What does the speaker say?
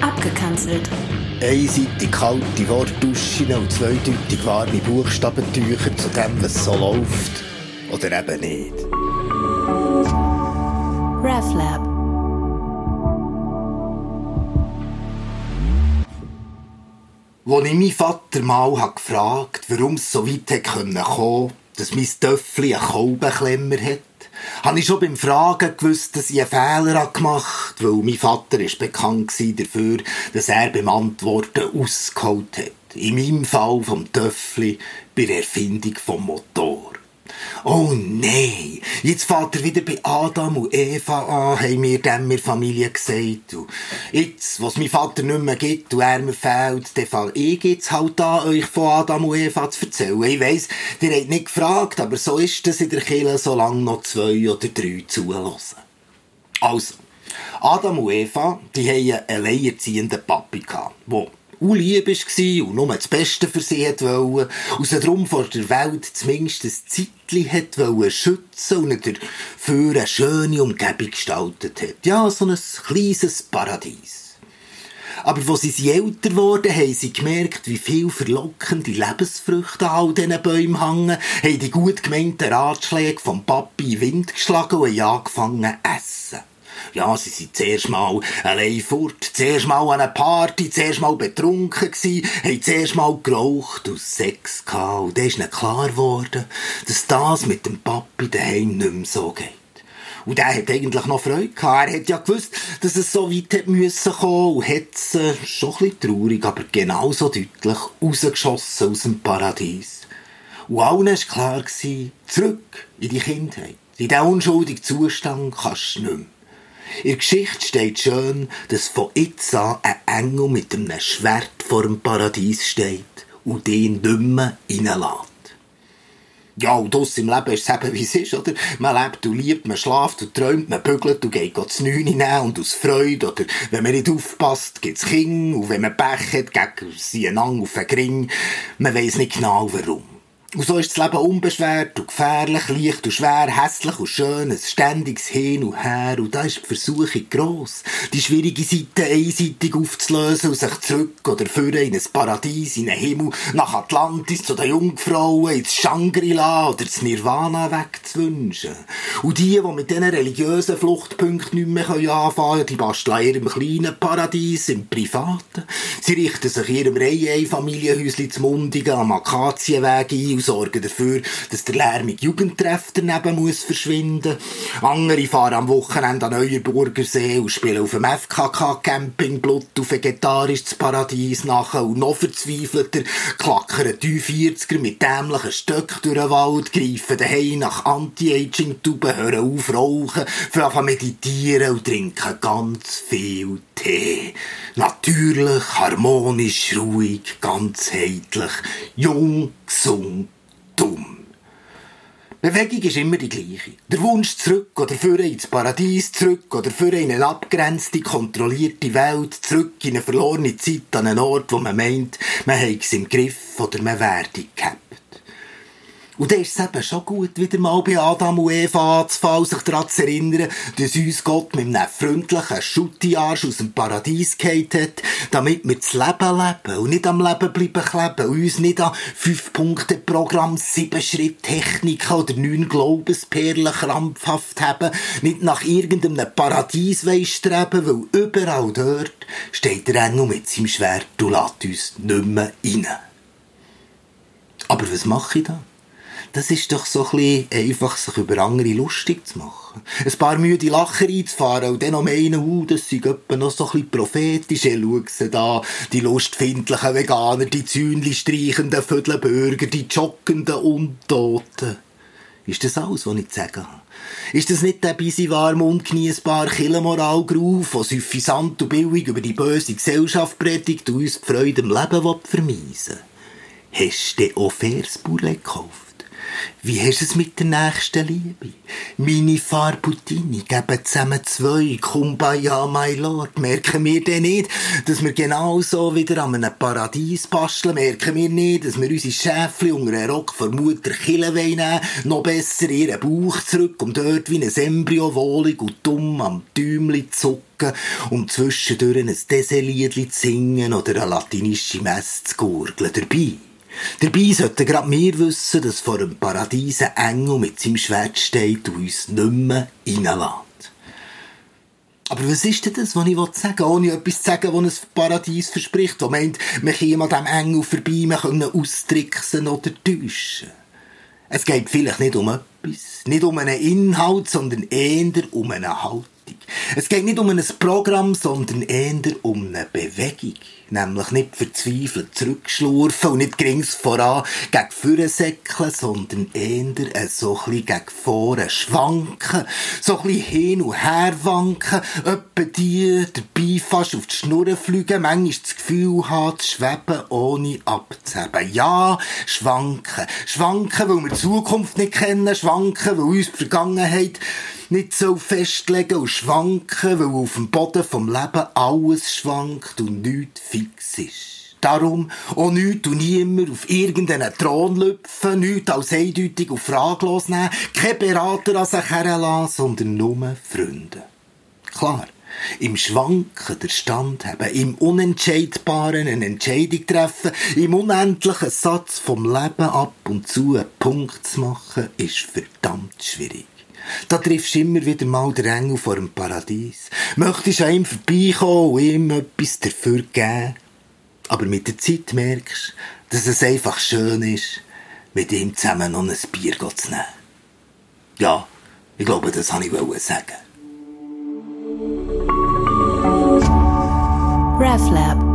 Abgekanzelt. Einseitig kalte Wortduschen und zweideutig warme Buchstabentücher zu dem, was so läuft. Oder eben nicht. RefLab. Als ich meinen Vater mal gefragt habe, warum es so weit kommen konnte, dass mein Töffel einen Kolbenklemmer hat, habe ich schon beim Fragen gewusst, dass ich einen Fehler gemacht habe, weil mein Vater ist bekannt dafür, dass er beim Antworten ausgeholt hat. In meinem Fall vom Töffli bei der Erfindung vom Motor. Oh nein, jetzt fährt er wieder bei Adam und Eva an, haben mir dann mir Familie gesagt. Und jetzt, was mein Vater nicht mehr gibt und er mir fehlt, dann fange ich jetzt halt an, euch von Adam und Eva zu erzählen. Ich weiss, ihr habt nicht gefragt, aber so ist es in der Kirche, solange noch zwei oder drei zuhören. Also, Adam und Eva, die haben einen alleinerziehenden Papi der unlieb war und nur das Beste für sie wollte und sie darum vor der Welt zumindest ein Zeitchen wollte schützen und dafür eine schöne Umgebung gestaltet hat. Ja, so ein kleines Paradies. Aber wo sie älter wurden, haben sie gemerkt, wie viel verlockende Lebensfrüchte an all diesen Bäumen hängen, haben die gut gemeinten Ratschläge vom Papi in den Wind geschlagen und haben angefangen zu essen. Ja, sie sind zuerst mal allein fort, zuerst mal an einer Party, zuerst mal betrunken gsi, haben zuerst mal geraucht und Sex gehabt. Und dann ist ihnen klar geworden, dass das mit dem Papi daheim nicht mehr so geht. Und er hat eigentlich noch Freude gehabt. Er hat ja gewusst, dass es so weit hätte müssen kommen und hat es äh, schon ein bisschen traurig, aber genauso deutlich rausgeschossen aus dem Paradies. Und allen war klar, gewesen, zurück in die Kindheit. In diesen unschuldigen Zustand kannst du nicht mehr. In der Geschichte steht schön, dass von jetzt an ein Engel mit einem Schwert vor dem Paradies steht und den nicht mehr reinlässt. Ja, und das im Leben ist es wie es ist, oder? Man lebt und liebt, man schlaft und träumt, man bügelt und geht zu Neune nehmen und aus Freude, oder wenn man nicht aufpasst, gibt's Kinder und wenn man Pech hat, gegen sie einander auf den Gring. Man weiss nicht genau warum. Und so ist das Leben unbeschwert und gefährlich, leicht und schwer, hässlich und schön, ein ständiges Hin und Her. Und da ist die Versuchung gross, die schwierige Seite einseitig aufzulösen und sich zurück oder führen in ein Paradies, in einen Himmel, nach Atlantis, zu den Jungfrauen, ins Shangri-La oder das Nirvana wegzuwünschen. Und die, die mit diesen religiösen Fluchtpunkten nicht mehr anfangen können, die basteln in ihrem kleinen Paradies, im Privaten. Sie richten sich in ihrem Reihe-Familienhäuschen zum Mundigen am Akazienweg ein sorgen dafür, dass der lärmige Jugendtreff daneben muss verschwinden. Andere fahren am Wochenende an Neuenburger See und spielen auf dem FKK-Camping Blut auf vegetarisches Paradies nach und noch verzweifelter klackern die 40er mit dämlichen Stöcken durch den Wald, greifen daheim nach Anti-Aging-Tuben, hören auf rauchen, fangen meditieren und trinken ganz viel Tee. Natürlich, harmonisch, ruhig, ganzheitlich, jung, gesund, dumm. Bewegung ist immer die gleiche. Der Wunsch zurück oder für ins Paradies zurück oder für in eine abgrenzte, kontrollierte Welt zurück in eine verlorene Zeit an einen Ort, wo man meint, man habe es im Griff oder man werde gehabt. Und dann ist es eben schon gut, wieder mal bei Adam und Eva anzufallen, sich daran zu erinnern, dass uns Gott mit einem freundlichen Schuttiarsch aus dem Paradies gehalten hat, damit wir das Leben leben und nicht am Leben bleiben kleben und uns nicht an fünf Punkte Programm, sieben Schritt Techniken oder neun Glaubensperlen krampfhaft haben, nicht nach irgendeinem Paradies streben, weil überall dort steht der Engel mit seinem Schwert und lässt uns nicht mehr rein. Aber was mache ich da? Das ist doch so ein bisschen einfach, sich über andere lustig zu machen. Ein paar müde Lacher einzufahren und dann noch meinen, uh, das sind etwa noch so ein bisschen prophetisch. Hey, schau sie da, die lustfindlichen Veganer, die Zäunchen streichenden Vödelbürger, die joggenden Untoten. Ist das alles, was ich zu sagen habe? Ist das nicht der bisschen warm und genießbare Killenmoralgruf, der suffisant und billig über die böse Gesellschaft predigt und uns die Freude im Leben vermeisen will? Hast du auch Versbulle gekauft? Wie hast es mit der nächsten Liebe? Meine Farbutini geben zusammen zwei. Kumbaya, my Lord. Merken wir denn nicht, dass wir genauso wieder an einem Paradies basteln? Merken wir nicht, dass wir unsere Schäfchen unter einen Rock von Mutter Kille nehmen? Noch besser ihren Bauch zurück, um dort wie ein Embryo wohlig und dumm am Däumli zu zucken und zwischendurch ein Deseliedli zu singen oder eine latinische Messe zu gurgeln. Dabei Dabei sollten gerade wir wissen, dass vor einem Paradies ein Engel mit seinem Schwert steht und uns nicht mehr reinlässt. Aber was ist denn das, was ich sagen will, ohne etwas zu sagen, das ein Paradies verspricht, das meint, wir kämen an diesem Engel vorbei, wir können austricksen oder täuschen? Es geht vielleicht nicht um etwas, nicht um einen Inhalt, sondern eher um eine Haltung. Es geht nicht um ein Programm, sondern eher um eine Bewegung. Nämlich nicht verzweifelt zurückschlurfen und nicht gerings voran gegen vorne säckeln, sondern eher so ein bisschen gegen vorne schwanken, so ein bisschen hin und her wanken, etwa die dabei fast auf die Schnur fliegen, manchmal das Gefühl haben, zu schweben, ohne abzuheben. Ja, schwanken. Schwanken, weil wir die Zukunft nicht kennen, schwanken, weil uns die Vergangenheit nicht so festlegen und schwanken, weil auf dem Boden vom Leben alles schwankt und nichts fix ist. Darum auch nichts und niemand auf irgendeinen Thron lüpfen, nichts als eindeutig und fraglos nehmen, kein Berater an sich heranlassen, sondern nur Freunde. Klar, im Schwanken der Stand haben, im Unentscheidbaren eine Entscheidung treffen, im unendlichen Satz vom Leben ab und zu einen Punkt zu machen, ist verdammt schwierig. Da triffst du immer wieder mal den Engel vor dem Paradies. Möchtest an ihm vorbeikommen und ihm etwas dafür geben. Aber mit der Zeit merkst du, dass es einfach schön ist, mit ihm zusammen noch ein Bier zu nehmen. Ja, ich glaube, das wollte ich sagen. RefLab